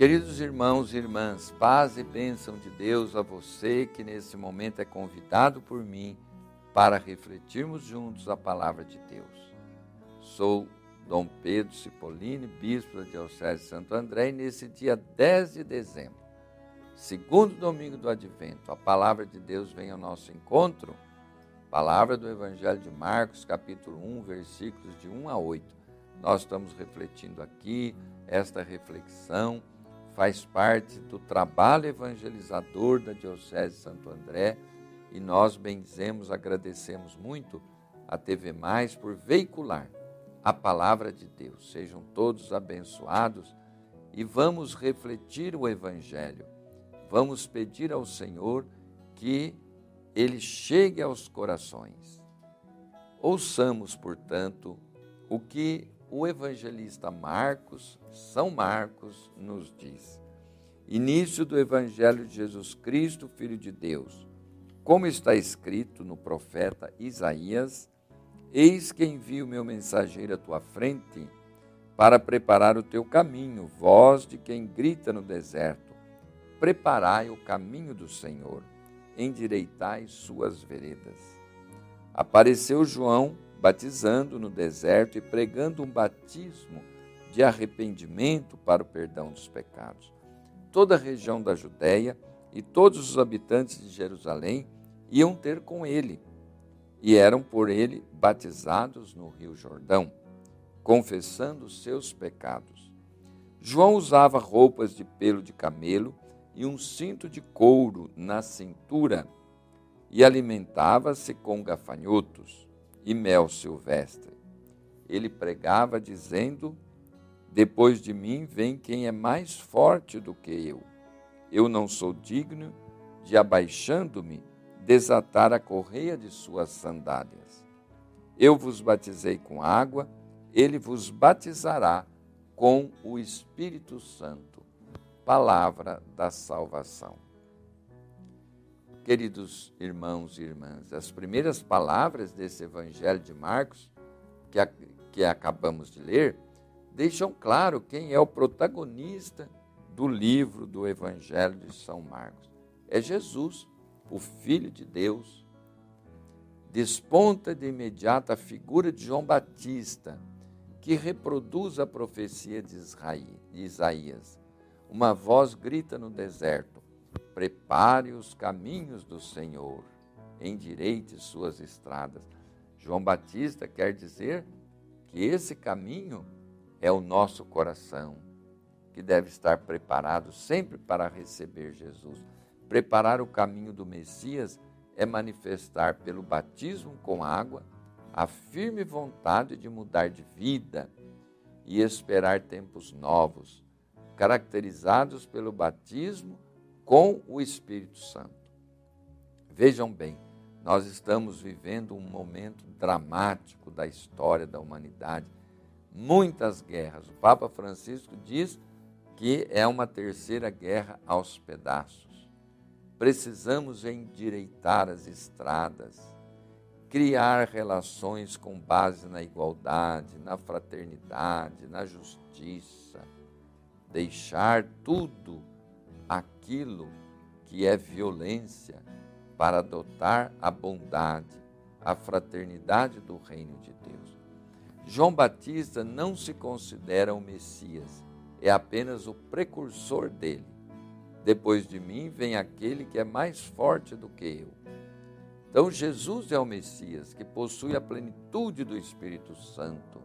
Queridos irmãos e irmãs, paz e bênção de Deus a você que nesse momento é convidado por mim para refletirmos juntos a palavra de Deus. Sou Dom Pedro Cipollini, bispo da Diocese de Santo André, e nesse dia 10 de dezembro, segundo domingo do Advento, a palavra de Deus vem ao nosso encontro, palavra do Evangelho de Marcos, capítulo 1, versículos de 1 a 8. Nós estamos refletindo aqui, esta reflexão faz parte do trabalho evangelizador da Diocese de Santo André e nós benzemos, agradecemos muito a TV Mais por veicular a palavra de Deus. Sejam todos abençoados e vamos refletir o Evangelho. Vamos pedir ao Senhor que ele chegue aos corações. Ouçamos, portanto, o que o evangelista Marcos, São Marcos, nos diz. Início do Evangelho de Jesus Cristo, Filho de Deus. Como está escrito no profeta Isaías, Eis que envio meu mensageiro à tua frente para preparar o teu caminho, voz de quem grita no deserto. Preparai o caminho do Senhor, endireitai suas veredas. Apareceu João batizando no deserto e pregando um batismo de arrependimento para o perdão dos pecados. Toda a região da Judéia e todos os habitantes de Jerusalém iam ter com ele e eram por ele batizados no Rio Jordão, confessando seus pecados. João usava roupas de pelo de camelo e um cinto de couro na cintura e alimentava-se com gafanhotos e mel silvestre. Ele pregava dizendo: Depois de mim vem quem é mais forte do que eu. Eu não sou digno de, abaixando-me, desatar a correia de suas sandálias. Eu vos batizei com água, ele vos batizará com o Espírito Santo. Palavra da salvação. Queridos irmãos e irmãs, as primeiras palavras desse Evangelho de Marcos, que, a, que acabamos de ler, deixam claro quem é o protagonista do livro do Evangelho de São Marcos. É Jesus, o Filho de Deus, desponta de imediato a figura de João Batista, que reproduz a profecia de Isaías. Uma voz grita no deserto: Prepare os caminhos do Senhor, endireite suas estradas. João Batista quer dizer que esse caminho é o nosso coração, que deve estar preparado sempre para receber Jesus. Preparar o caminho do Messias é manifestar pelo batismo com água a firme vontade de mudar de vida e esperar tempos novos, caracterizados pelo batismo com o Espírito Santo. Vejam bem, nós estamos vivendo um momento dramático da história da humanidade, muitas guerras. O Papa Francisco diz que é uma terceira guerra aos pedaços. Precisamos endireitar as estradas, criar relações com base na igualdade, na fraternidade, na justiça, deixar tudo aquilo que é violência para adotar a bondade, a fraternidade do reino de Deus. João Batista não se considera o Messias, é apenas o precursor dele. Depois de mim vem aquele que é mais forte do que eu. Então, Jesus é o Messias que possui a plenitude do Espírito Santo.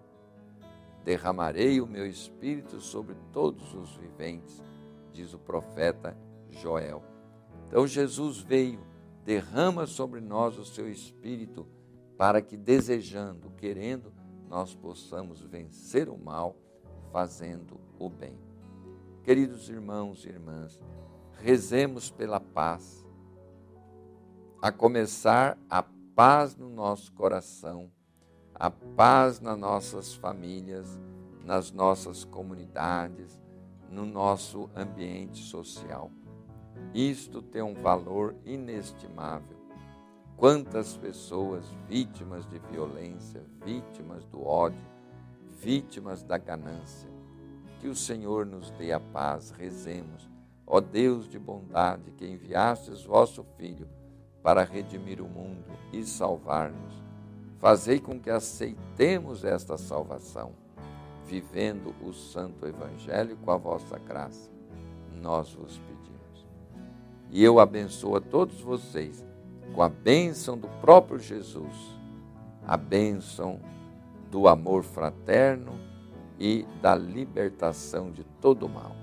Derramarei o meu Espírito sobre todos os viventes, diz o profeta Joel. Então, Jesus veio, derrama sobre nós o seu Espírito, para que, desejando, querendo, nós possamos vencer o mal, fazendo o bem. Queridos irmãos e irmãs, rezemos pela paz, a começar a paz no nosso coração, a paz nas nossas famílias, nas nossas comunidades, no nosso ambiente social. Isto tem um valor inestimável. Quantas pessoas vítimas de violência, vítimas do ódio, vítimas da ganância, que o Senhor nos dê a paz. Rezemos. Ó Deus de bondade, que enviastes vosso Filho para redimir o mundo e salvar-nos, fazei com que aceitemos esta salvação, vivendo o Santo Evangelho com a vossa graça. Nós vos pedimos. E eu abençoo a todos vocês com a bênção do próprio Jesus, a bênção do amor fraterno e da libertação de todo mal.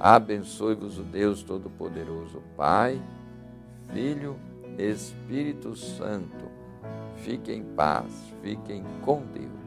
Abençoe-vos o Deus Todo-Poderoso, Pai, Filho, Espírito Santo. Fiquem em paz, fiquem com Deus.